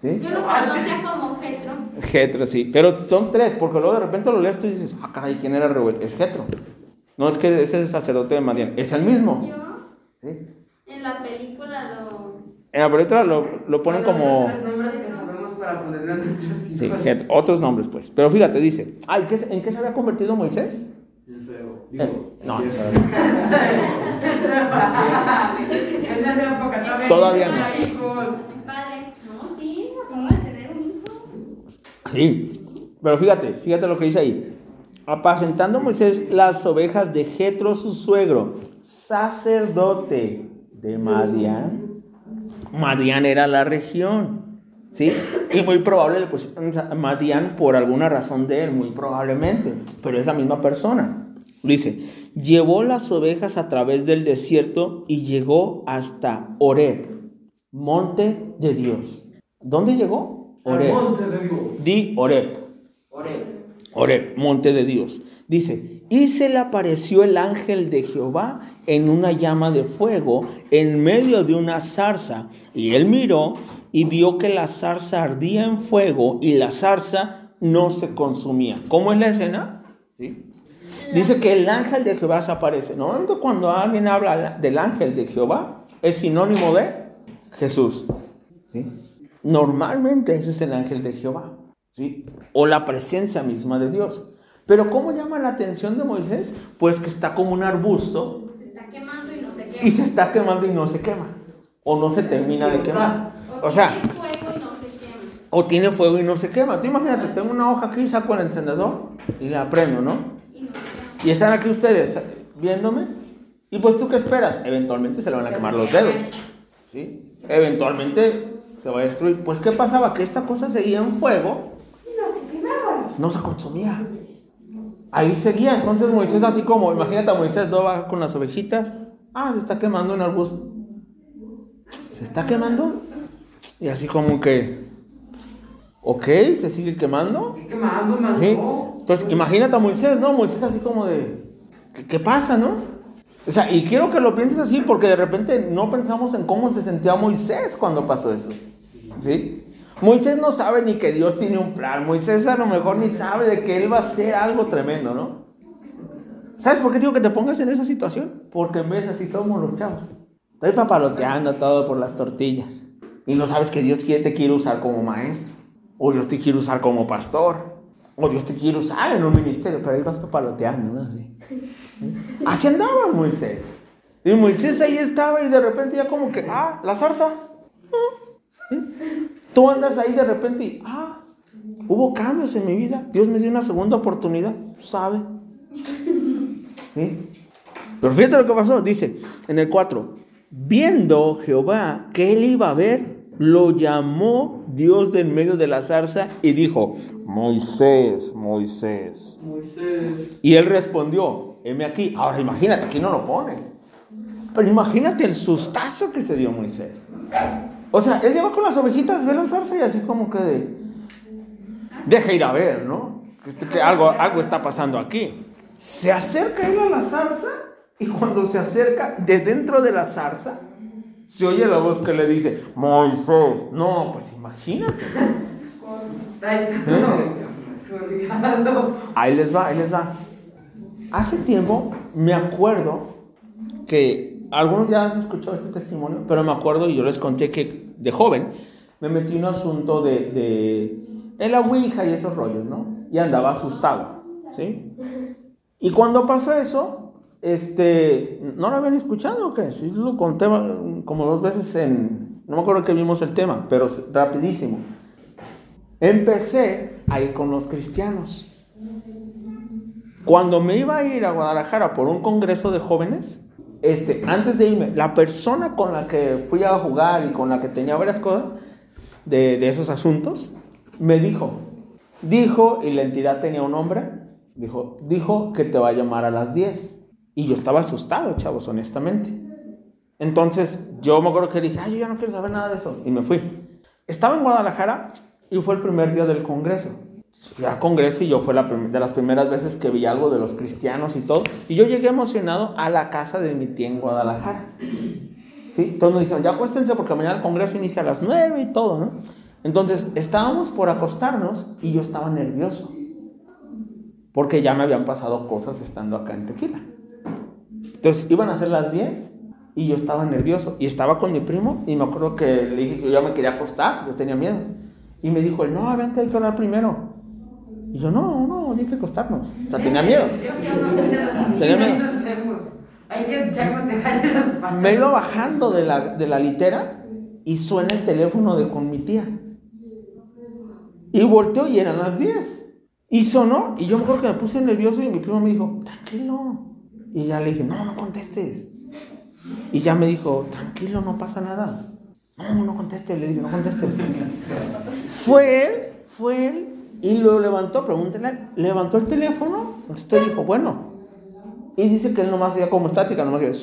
¿Sí? Yo lo conocía como Jetro. Jetro, sí. Pero son tres, porque luego de repente lo lees tú y dices, ah, caray, ¿quién era Reuel? Es Jetro. No es que ese es el sacerdote de Madián, es el mismo. Yo ¿Sí? en la película lo. En la película lo, lo ponen como... Los para ponerle a nuestros hijos. Sí, otros nombres pues. Pero fíjate, dice, ay, ¿qué- ¿en qué se había convertido Moisés? El fuego. Eh, Digo, no, el eso- En esa época todavía, Todavía no. había hijos. El padre. No, sí, acaba de tener un hijo. Sí, pero fíjate, fíjate lo que dice ahí. Apacentando Moisés las ovejas de Jetro su suegro, sacerdote de Madián. Madián era la región, ¿sí? Y muy probable le pusieron Madián por alguna razón de él, muy probablemente, pero es la misma persona. Dice, llevó las ovejas a través del desierto y llegó hasta Oreb, monte de Dios. ¿Dónde llegó? Oreb. monte de Dios. Di Oreb. Oré. Oreb, monte de Dios. Dice, y se le apareció el ángel de Jehová en una llama de fuego en medio de una zarza. Y él miró y vio que la zarza ardía en fuego y la zarza no se consumía. ¿Cómo es la escena? ¿Sí? Dice que el ángel de Jehová se aparece. Normalmente cuando alguien habla del ángel de Jehová, es sinónimo de Jesús. ¿sí? Normalmente ese es el ángel de Jehová. ¿sí? O la presencia misma de Dios. Pero ¿cómo llama la atención de Moisés? Pues que está como un arbusto Se está quemando y no se quema. y se está quemando y no se quema. O no se termina de quemar. O sea, tiene fuego y no se quema. o tiene fuego y no se quema. Tú imagínate, tengo una hoja aquí, saco el encendedor y la prendo, ¿no? Y no. Y están aquí ustedes viéndome. Y pues tú qué esperas? Eventualmente se le van a quemar los dedos. ¿Sí? Eventualmente se va a destruir. Pues ¿qué pasaba? Que esta cosa seguía en fuego. Y no se quemaba. No se consumía. Ahí seguía. Entonces Moisés así como, imagínate a Moisés, no va con las ovejitas. Ah, se está quemando un arbusto. ¿Se está quemando? Y así como que... Ok, se sigue quemando. Estoy quemando, más ¿Sí? no. Entonces, imagínate a Moisés, ¿no? Moisés así como de, ¿qué, qué pasa, no? O sea, y quiero que lo pienses así porque de repente no pensamos en cómo se sentía Moisés cuando pasó eso. ¿Sí? Moisés no sabe ni que Dios tiene un plan. Moisés a lo mejor ni sabe de que él va a hacer algo tremendo, ¿no? ¿Sabes por qué digo que te pongas en esa situación? Porque en vez así somos los chavos. Estoy papaloteando todo por las tortillas. Y no sabes que Dios te quiere usar como maestro. O Dios te quiere usar como pastor. O Dios te quiere usar en un ministerio. Pero ahí vas papaloteando, ¿no? Así, así andaba Moisés. Y Moisés ahí estaba y de repente ya como que, ah, la zarza. ¿Sí? Tú andas ahí de repente y, ah, hubo cambios en mi vida. Dios me dio una segunda oportunidad. ¿Sabe? ¿Sí? Pero fíjate lo que pasó. Dice en el 4, viendo Jehová que él iba a ver lo llamó Dios de en medio de la zarza y dijo, Moisés, Moisés. Moisés. Y él respondió, heme aquí. Ahora imagínate, aquí no lo pone. Pero imagínate el sustazo que se dio Moisés. O sea, él lleva con las ovejitas, ve la zarza y así como que de, deja ir a ver, ¿no? Que, que algo, algo está pasando aquí. Se acerca él a la zarza y cuando se acerca de dentro de la zarza, se oye la voz que le dice, Moisés. No, pues imagínate. Olvidado. Ahí les va, ahí les va. Hace tiempo me acuerdo que algunos ya han escuchado este testimonio, pero me acuerdo y yo les conté que de joven me metí en un asunto de, de, de la Ouija y esos rollos, ¿no? Y andaba asustado, ¿sí? Y cuando pasó eso, este, ¿no lo habían escuchado o qué? Sí, lo conté como dos veces en, no me acuerdo que vimos el tema, pero rapidísimo. Empecé a ir con los cristianos. Cuando me iba a ir a Guadalajara por un congreso de jóvenes, este, antes de irme, la persona con la que fui a jugar y con la que tenía varias cosas de, de esos asuntos, me dijo, dijo, y la entidad tenía un nombre, dijo, dijo que te va a llamar a las 10. Y yo estaba asustado, chavos, honestamente. Entonces, yo me acuerdo que dije, ay, yo ya no quiero saber nada de eso. Y me fui. Estaba en Guadalajara y fue el primer día del congreso. Fui al congreso y yo fue la de las primeras veces que vi algo de los cristianos y todo. Y yo llegué emocionado a la casa de mi tía en Guadalajara. ¿Sí? Todos nos dijeron, ya acuéstense porque mañana el congreso inicia a las 9 y todo, ¿no? Entonces, estábamos por acostarnos y yo estaba nervioso. Porque ya me habían pasado cosas estando acá en Tequila. Entonces iban a ser las 10 y yo estaba nervioso. Y estaba con mi primo y me acuerdo que le dije que yo me quería acostar, yo tenía miedo. Y me dijo, no, vente, hay que orar primero. Y yo, no, no, hay que acostarnos. O sea, tenía miedo. Tenía miedo. Me iba bajando de la, de la litera y suena el teléfono de con mi tía. Y volteo y eran las 10. Y sonó y yo me acuerdo que me puse nervioso y mi primo me dijo, tranquilo. Y ya le dije, no, no contestes. Y ya me dijo, tranquilo, no pasa nada. No, no contestes, le dije, no contestes. fue él, fue él, y lo levantó, pregúntele, levantó el teléfono, y dijo, bueno. Y dice que él nomás hacía como estática, nomás hacía,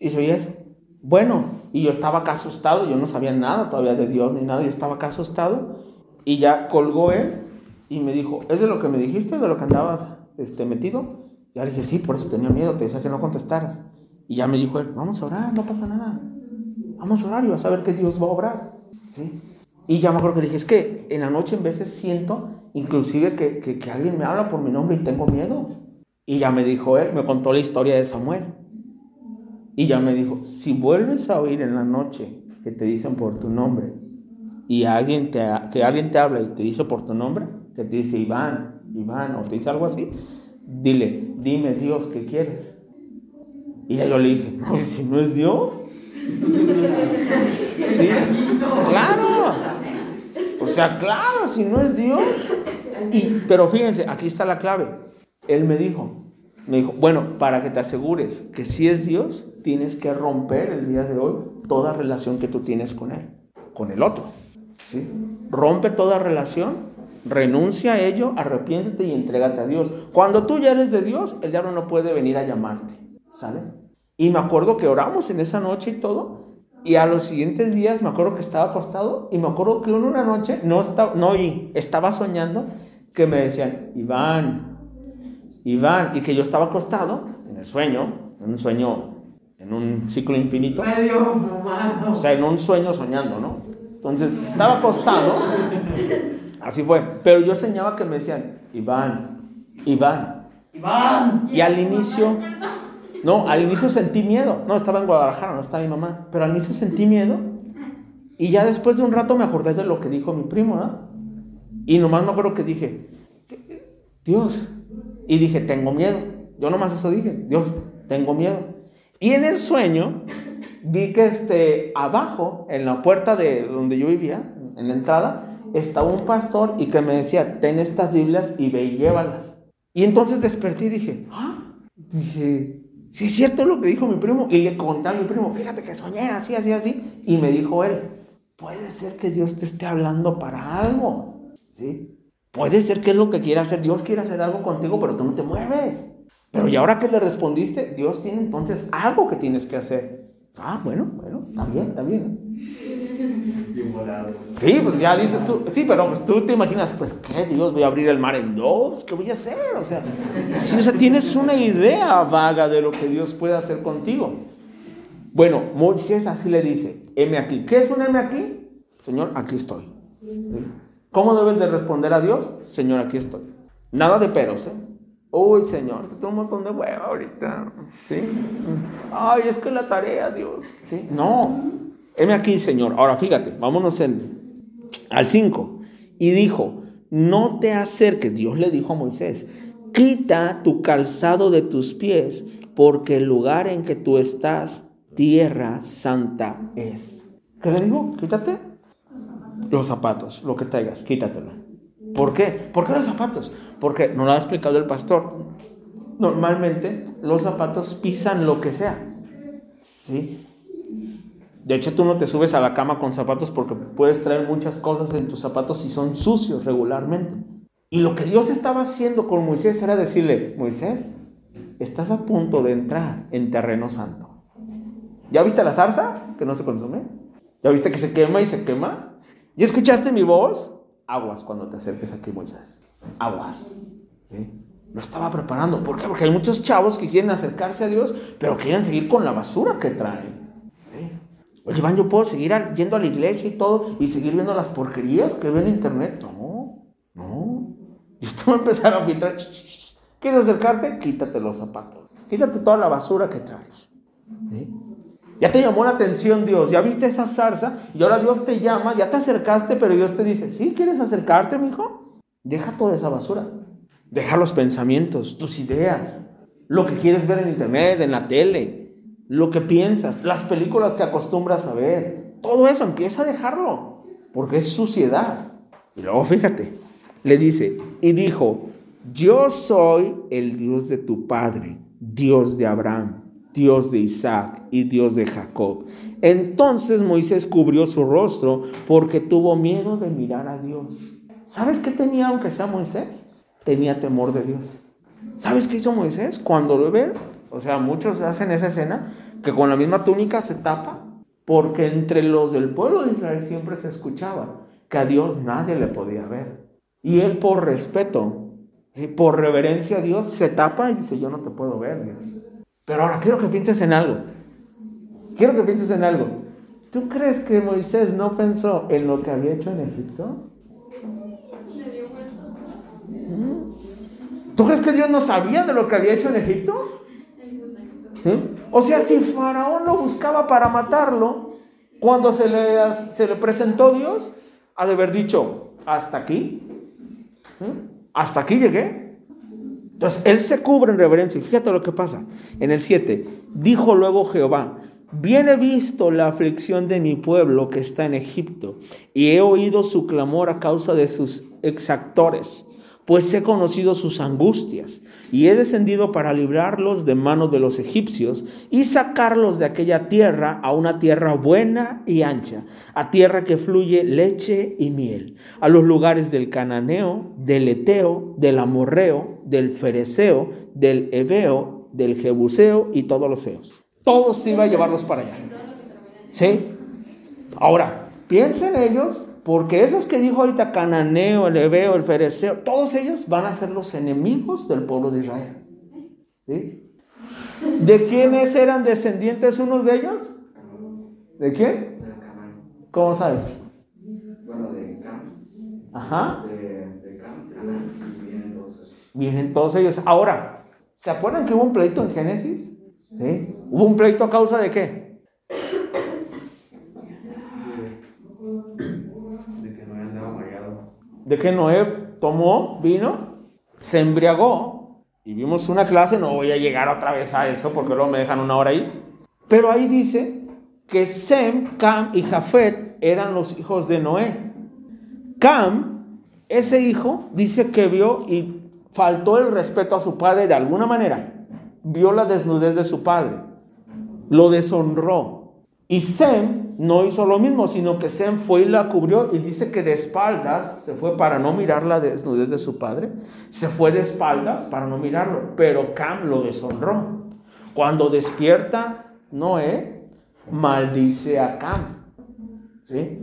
y se oía eso. Bueno, y yo estaba acá asustado, yo no sabía nada todavía de Dios ni nada, yo estaba acá asustado, y ya colgó él y me dijo, ¿es de lo que me dijiste, de lo que andabas este, metido? Ya le dije, sí, por eso tenía miedo, te decía que no contestaras. Y ya me dijo él, vamos a orar, no pasa nada. Vamos a orar y vas a ver que Dios va a obrar. ¿Sí? Y ya me acuerdo que le dije, es que en la noche en veces siento, inclusive que, que, que alguien me habla por mi nombre y tengo miedo. Y ya me dijo él, me contó la historia de Samuel. Y ya me dijo, si vuelves a oír en la noche que te dicen por tu nombre y alguien te, que alguien te habla y te dice por tu nombre, que te dice Iván, Iván, o te dice algo así, dile, dime Dios, ¿qué quieres? Y yo le dije, no, si no es Dios. Sí, claro. O sea, claro, si no es Dios. Y, pero fíjense, aquí está la clave. Él me dijo, me dijo, bueno, para que te asegures que si es Dios, tienes que romper el día de hoy toda relación que tú tienes con Él, con el otro. ¿sí? Rompe toda relación, renuncia a ello, arrepiéntete y entrégate a Dios. Cuando tú ya eres de Dios, el diablo no puede venir a llamarte. ¿Sale? Y me acuerdo que oramos en esa noche y todo. Y a los siguientes días me acuerdo que estaba acostado y me acuerdo que en una noche no estaba, no oí, estaba soñando que me decían, Iván, Iván, y que yo estaba acostado en el sueño, en un sueño, en un ciclo infinito, Medio o sea, en un sueño soñando, ¿no? Entonces, estaba acostado, así fue, pero yo soñaba que me decían, Iván, Iván, Iván. y al inicio, no, al inicio sentí miedo. No, estaba en Guadalajara, no estaba mi mamá. Pero al inicio sentí miedo. Y ya después de un rato me acordé de lo que dijo mi primo, ¿ah? Y nomás me acuerdo que dije, Dios. Y dije, tengo miedo. Yo nomás eso dije, Dios, tengo miedo. Y en el sueño vi que este, abajo, en la puerta de donde yo vivía, en la entrada, estaba un pastor y que me decía, ten estas Biblias y ve y llévalas. Y entonces desperté y dije, ah, dije, si es cierto lo que dijo mi primo. Y le conté a mi primo, fíjate que soñé así, así, así. Y me dijo él, puede ser que Dios te esté hablando para algo. ¿sí? Puede ser que es lo que quiere hacer. Dios quiere hacer algo contigo, pero tú no te mueves. Pero y ahora que le respondiste, Dios tiene entonces algo que tienes que hacer. Ah, bueno, bueno, está bien, está bien. Sí, pues ya dices tú, sí, pero pues tú te imaginas, pues, ¿qué? Dios, voy a abrir el mar en dos, ¿qué voy a hacer? O sea, sí, o sea, tienes una idea vaga de lo que Dios puede hacer contigo. Bueno, Moisés así le dice, heme aquí. ¿Qué es un heme aquí? Señor, aquí estoy. ¿Cómo debes de responder a Dios? Señor, aquí estoy. Nada de peros, ¿eh? Uy, Señor, te tengo un montón de hueva ahorita. ¿Sí? Ay, es que la tarea, Dios. ¿Sí? No. Heme aquí, Señor. Ahora fíjate, vámonos en, al 5. Y dijo, no te acerques, Dios le dijo a Moisés, quita tu calzado de tus pies, porque el lugar en que tú estás, tierra santa es. ¿Qué le digo? Quítate los zapatos, lo que traigas, quítatelo. ¿Por qué? ¿Por qué los zapatos? Porque no lo ha explicado el pastor. Normalmente los zapatos pisan lo que sea. ¿Sí? De hecho, tú no te subes a la cama con zapatos porque puedes traer muchas cosas en tus zapatos y son sucios regularmente. Y lo que Dios estaba haciendo con Moisés era decirle, Moisés, estás a punto de entrar en terreno santo. ¿Ya viste la zarza que no se consume? ¿Ya viste que se quema y se quema? ¿Ya escuchaste mi voz? Aguas cuando te acerques aquí, Moisés. Aguas. ¿Sí? Lo estaba preparando. ¿Por qué? Porque hay muchos chavos que quieren acercarse a Dios, pero quieren seguir con la basura que traen. Oye, Iván, yo puedo seguir yendo a la iglesia y todo y seguir viendo las porquerías que veo en internet. No, no. Y esto va a empezar a filtrar. ¿Quieres acercarte? Quítate los zapatos. Quítate toda la basura que traes. Ya te llamó la atención Dios, ya viste esa zarza y ahora Dios te llama, ya te acercaste, pero Dios te dice, ¿sí quieres acercarte, mi hijo? Deja toda esa basura. Deja los pensamientos, tus ideas, lo que quieres ver en internet, en la tele, lo que piensas, las películas que acostumbras a ver. Todo eso empieza a dejarlo, porque es suciedad. Y luego fíjate, le dice, y dijo, yo soy el Dios de tu padre, Dios de Abraham, Dios de Isaac y Dios de Jacob. Entonces Moisés cubrió su rostro porque tuvo miedo de mirar a Dios. ¿Sabes qué tenía aunque sea Moisés? Tenía temor de Dios. ¿Sabes qué hizo Moisés? Cuando lo ve, o sea, muchos hacen esa escena, que con la misma túnica se tapa, porque entre los del pueblo de Israel siempre se escuchaba que a Dios nadie le podía ver. Y él por respeto, ¿sí? por reverencia a Dios, se tapa y dice, yo no te puedo ver, Dios. Pero ahora quiero que pienses en algo. Quiero que pienses en algo. ¿Tú crees que Moisés no pensó en lo que había hecho en Egipto? Vueltas. ¿Tú crees que Dios no sabía de lo que había hecho en Egipto? ¿Eh? O sea, si Faraón lo buscaba para matarlo, cuando se le, se le presentó Dios, ha de haber dicho, hasta aquí, ¿Eh? hasta aquí llegué. Entonces, él se cubre en reverencia. Y fíjate lo que pasa. En el 7, dijo luego Jehová, bien he visto la aflicción de mi pueblo que está en Egipto, y he oído su clamor a causa de sus exactores pues he conocido sus angustias, y he descendido para librarlos de mano de los egipcios y sacarlos de aquella tierra a una tierra buena y ancha, a tierra que fluye leche y miel, a los lugares del cananeo, del eteo, del amorreo, del fereceo, del ebeo, del jebuseo y todos los feos. Todos iba a llevarlos para allá. ¿Sí? Ahora, piensen ellos, porque esos que dijo ahorita Cananeo, el Ebeo, el Fereceo, todos ellos van a ser los enemigos del pueblo de Israel. ¿Sí? ¿De quiénes eran descendientes unos de ellos? ¿De quién? ¿Cómo sabes? Bueno, de Cam. Ajá. De, Cam, vienen todos esos. Vienen todos ellos. Ahora, ¿se acuerdan que hubo un pleito en Génesis? ¿Sí? ¿Hubo un pleito a causa de qué? De que no andaba mareado. De que Noé tomó vino, se embriagó y vimos una clase, no voy a llegar otra vez a eso porque luego me dejan una hora ahí, pero ahí dice que Sem, Cam y Jafet eran los hijos de Noé. Cam, ese hijo, dice que vio y faltó el respeto a su padre de alguna manera, vio la desnudez de su padre, lo deshonró. Y Sem no hizo lo mismo, sino que Sem fue y la cubrió y dice que de espaldas se fue para no mirar la desnudez de su padre, se fue de espaldas para no mirarlo, pero Cam lo deshonró. Cuando despierta Noé, maldice a Cam. ¿sí?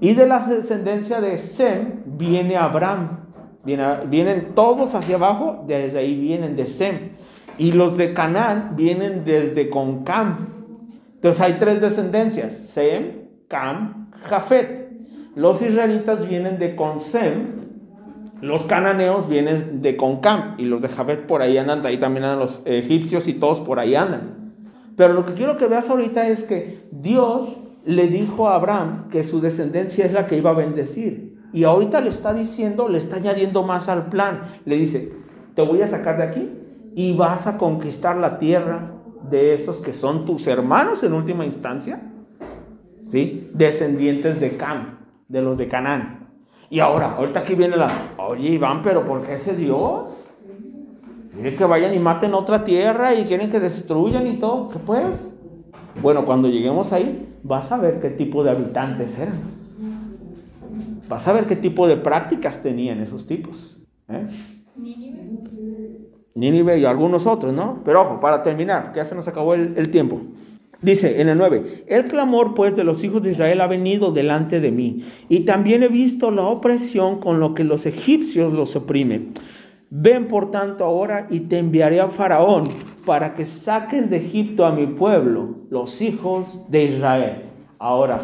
Y de la descendencia de Sem viene Abraham. vienen todos hacia abajo, desde ahí vienen de Sem. Y los de Canaán vienen desde con Cam. Entonces hay tres descendencias, Sem, Cam, Jafet. Los israelitas vienen de con Sem, los cananeos vienen de con Cam y los de Jafet por ahí andan, ahí también andan los egipcios y todos por ahí andan. Pero lo que quiero que veas ahorita es que Dios le dijo a Abraham que su descendencia es la que iba a bendecir. Y ahorita le está diciendo, le está añadiendo más al plan. Le dice, te voy a sacar de aquí y vas a conquistar la tierra de esos que son tus hermanos en última instancia, ¿sí? Descendientes de Cam, de los de Canaán. Y ahora, ahorita aquí viene la, oye Iván, pero ¿por qué ese Dios? Quiere que vayan y maten otra tierra y quieren que destruyan y todo. ¿Qué pues? Bueno, cuando lleguemos ahí, vas a ver qué tipo de habitantes eran. Vas a ver qué tipo de prácticas tenían esos tipos. ¿eh? Nínive y algunos otros, ¿no? Pero ojo, para terminar, que ya se nos acabó el, tiempo. Dice en el 9, el clamor pues de los hijos de Israel ha venido delante de mí, y también he visto la opresión con lo que los egipcios los oprimen. Ven por tanto ahora y te enviaré a Faraón para que saques de Egipto a mi pueblo, los hijos de Israel. Ahora,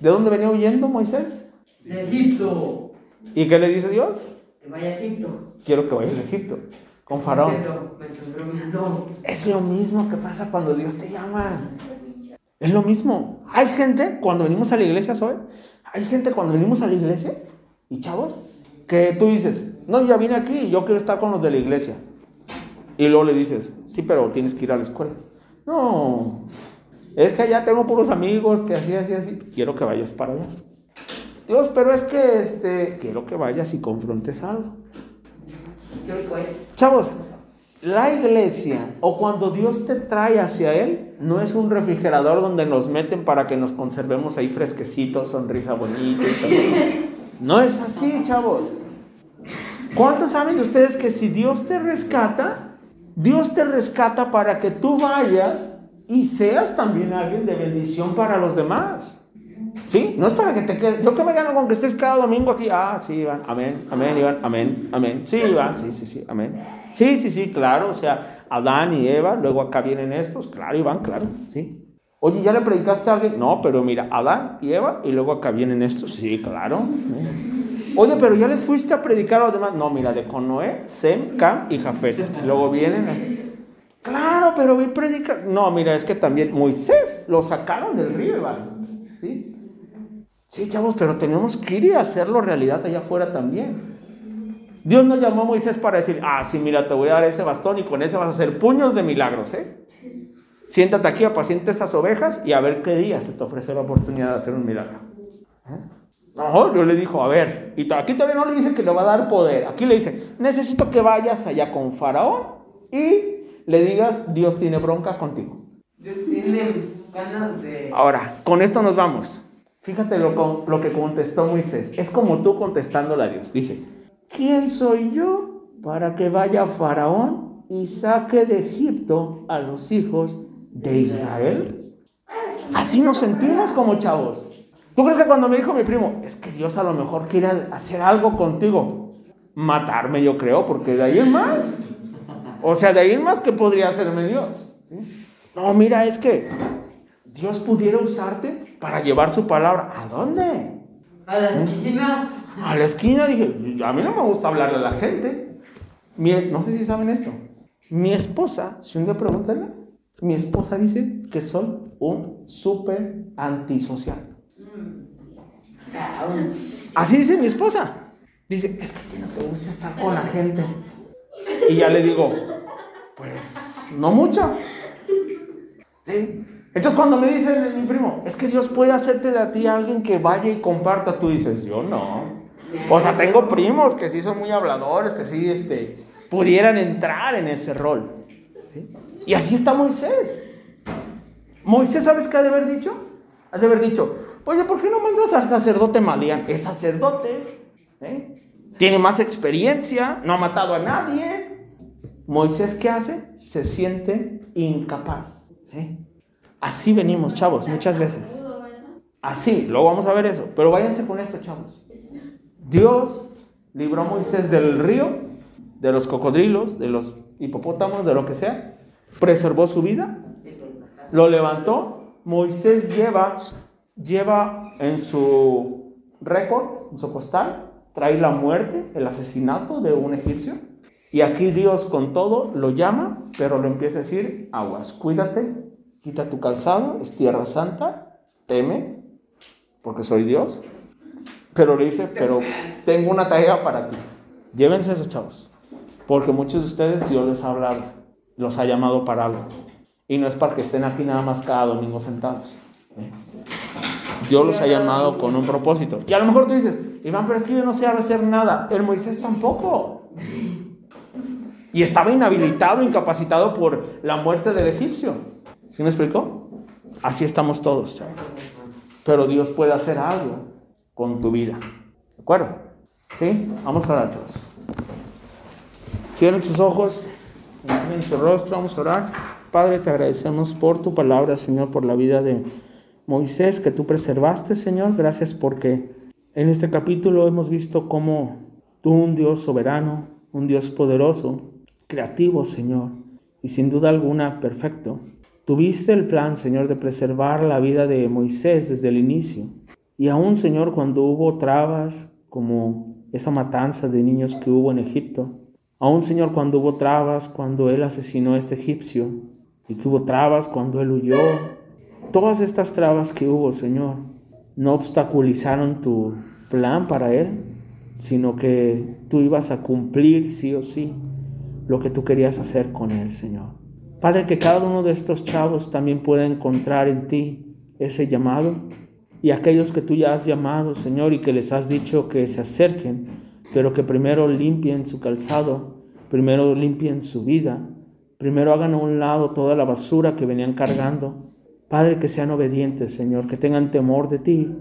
¿de dónde venía huyendo Moisés? De Egipto. ¿Y qué le dice Dios? Que vaya a Egipto. Quiero que vayas a Egipto con Faraón. Es lo mismo que pasa cuando Dios te llama. Es lo mismo. Hay gente cuando venimos a la iglesia, ¿soy? Hay gente cuando venimos a la iglesia y chavos que tú dices, no, ya vine aquí, yo quiero estar con los de la iglesia. Y luego le dices, sí, pero tienes que ir a la escuela. No, es que allá tengo puros amigos que así, así, así. Quiero que vayas para allá. Dios, pero es que este, quiero que vayas y confrontes algo. Chavos, la iglesia o cuando Dios te trae hacia Él, no es un refrigerador donde nos meten para que nos conservemos ahí fresquecitos, sonrisa bonita y todo. No es así, chavos. ¿Cuántos saben de ustedes que si Dios te rescata, Dios te rescata para que tú vayas y seas también alguien de bendición para los demás? ¿Sí? No es para que te quedes. Yo que me gano con que estés cada domingo aquí. Ah, sí, Iván. Amén, amén, Iván. Amén, amén. Sí, Iván. Sí, sí, sí. Amén. Sí, sí, sí, claro. O sea, Adán y Eva, luego acá vienen estos. Claro, Iván, claro. Sí. Oye, ¿ya le predicaste a alguien? No, pero mira, Adán y Eva, y luego acá vienen estos. Sí, claro. Oye, pero ya les fuiste a predicar a los demás. No, mira, de con Noé, Sem, Cam y Jafet. Luego vienen. Claro, pero vi predicar. No, mira, es que también Moisés lo sacaron del río, Iván. ¿Sí? Sí, chavos, pero tenemos que ir y hacerlo realidad allá afuera también. Dios nos llamó a Moisés para decir, ah, sí, mira, te voy a dar ese bastón y con ese vas a hacer puños de milagros, ¿eh? Siéntate aquí, apaciente esas ovejas y a ver qué día se te ofrece la oportunidad de hacer un milagro. ¿Eh? No, Dios le dijo, a ver, y aquí todavía no le dice que le va a dar poder. Aquí le dice, necesito que vayas allá con Faraón y le digas, Dios tiene bronca contigo. Dios tiene ganas de... Ahora, con esto nos vamos. Fíjate lo, que contestó Moisés. Es como tú contestándole a Dios. Dice, ¿quién soy yo para que vaya Faraón y saque de Egipto a los hijos de Israel. Así nos sentimos como chavos. ¿Tú crees que cuando me dijo mi primo, es que Dios a lo mejor quiere hacer algo contigo? Matarme, yo creo, porque de ahí en más. O sea, de ahí en más que podría hacerme Dios. No, mira, es que Dios pudiera usarte para llevar su palabra. ¿A dónde? A la esquina. A la esquina, dije, a mí no me gusta hablarle a la gente. Mi no sé si saben esto. Mi esposa, si un día pregúntale, mi esposa dice que soy un súper antisocial. Así dice mi esposa. Dice, es que a ti no te gusta estar con la gente. Y ya le digo, pues no mucho. ¿Sí? Entonces cuando me dice mi primo, es que Dios puede hacerte de a ti alguien que vaya y comparta, tú dices, yo no. O sea, tengo primos que sí son muy habladores, que sí este, pudieran entrar en ese rol. ¿sí? Y así está Moisés. Moisés, ¿sabes qué ha de haber dicho? Has de haber dicho, oye, ¿por qué no mandas al sacerdote Madián? Es sacerdote, ¿eh? tiene más experiencia, no ha matado a nadie. Moisés, ¿qué hace? Se siente incapaz. ¿sí? Así venimos, chavos, muchas veces. Así, luego vamos a ver eso. Pero váyanse con esto, chavos. Dios libró a Moisés del río, de los cocodrilos, de los hipopótamos, de lo que sea. Preservó su vida, lo levantó. Moisés lleva, lleva en su récord, en su costal, trae la muerte, el asesinato de un egipcio. Y aquí Dios con todo lo llama, pero lo empieza a decir, aguas, cuídate, quita tu calzado, es tierra santa, teme, porque soy Dios. Pero le dice, pero tengo una tarea para ti. Llévense esos chavos, porque muchos de ustedes Dios les ha hablado, los ha llamado para algo. Y no es para que estén aquí nada más cada domingo sentados. ¿eh? Dios los ha llamado con un propósito. Y a lo mejor tú dices, Iván, pero es que yo no sé hacer nada. El Moisés tampoco. Y estaba inhabilitado, incapacitado por la muerte del egipcio. ¿Sí me explicó? Así estamos todos. Pero Dios puede hacer algo con tu vida. ¿De acuerdo? ¿Sí? Vamos a orar, chavos. Cierren sus ojos, en su rostro, vamos a orar. Padre, te agradecemos por tu palabra, Señor, por la vida de Moisés que tú preservaste, Señor. Gracias porque en este capítulo hemos visto cómo tú, un Dios soberano, un Dios poderoso, creativo, Señor, y sin duda alguna perfecto, tuviste el plan, Señor, de preservar la vida de Moisés desde el inicio. Y aún, Señor, cuando hubo trabas como esa matanza de niños que hubo en Egipto, aún, Señor, cuando hubo trabas cuando él asesinó a este egipcio, y que hubo trabas cuando él huyó, todas estas trabas que hubo, Señor, no obstaculizaron tu plan para él, sino que tú ibas a cumplir sí o sí lo que tú querías hacer con él, Señor. Padre, que cada uno de estos chavos también pueda encontrar en ti ese llamado y aquellos que tú ya has llamado, Señor, y que les has dicho que se acerquen, pero que primero limpien su calzado, primero limpien su vida, primero hagan a un lado toda la basura que venían cargando. Padre, que sean obedientes, Señor, que tengan temor de ti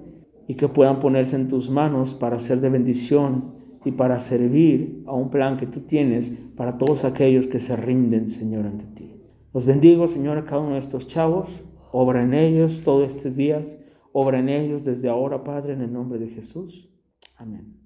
y que puedan ponerse en tus manos para ser de bendición y para servir a un plan que tú tienes para todos aquellos que se rinden, Señor, ante ti. Los bendigo, Señor, a cada uno de estos chavos. Obra en ellos todos estos días. Obra en ellos desde ahora, Padre, en el nombre de Jesús. Amén.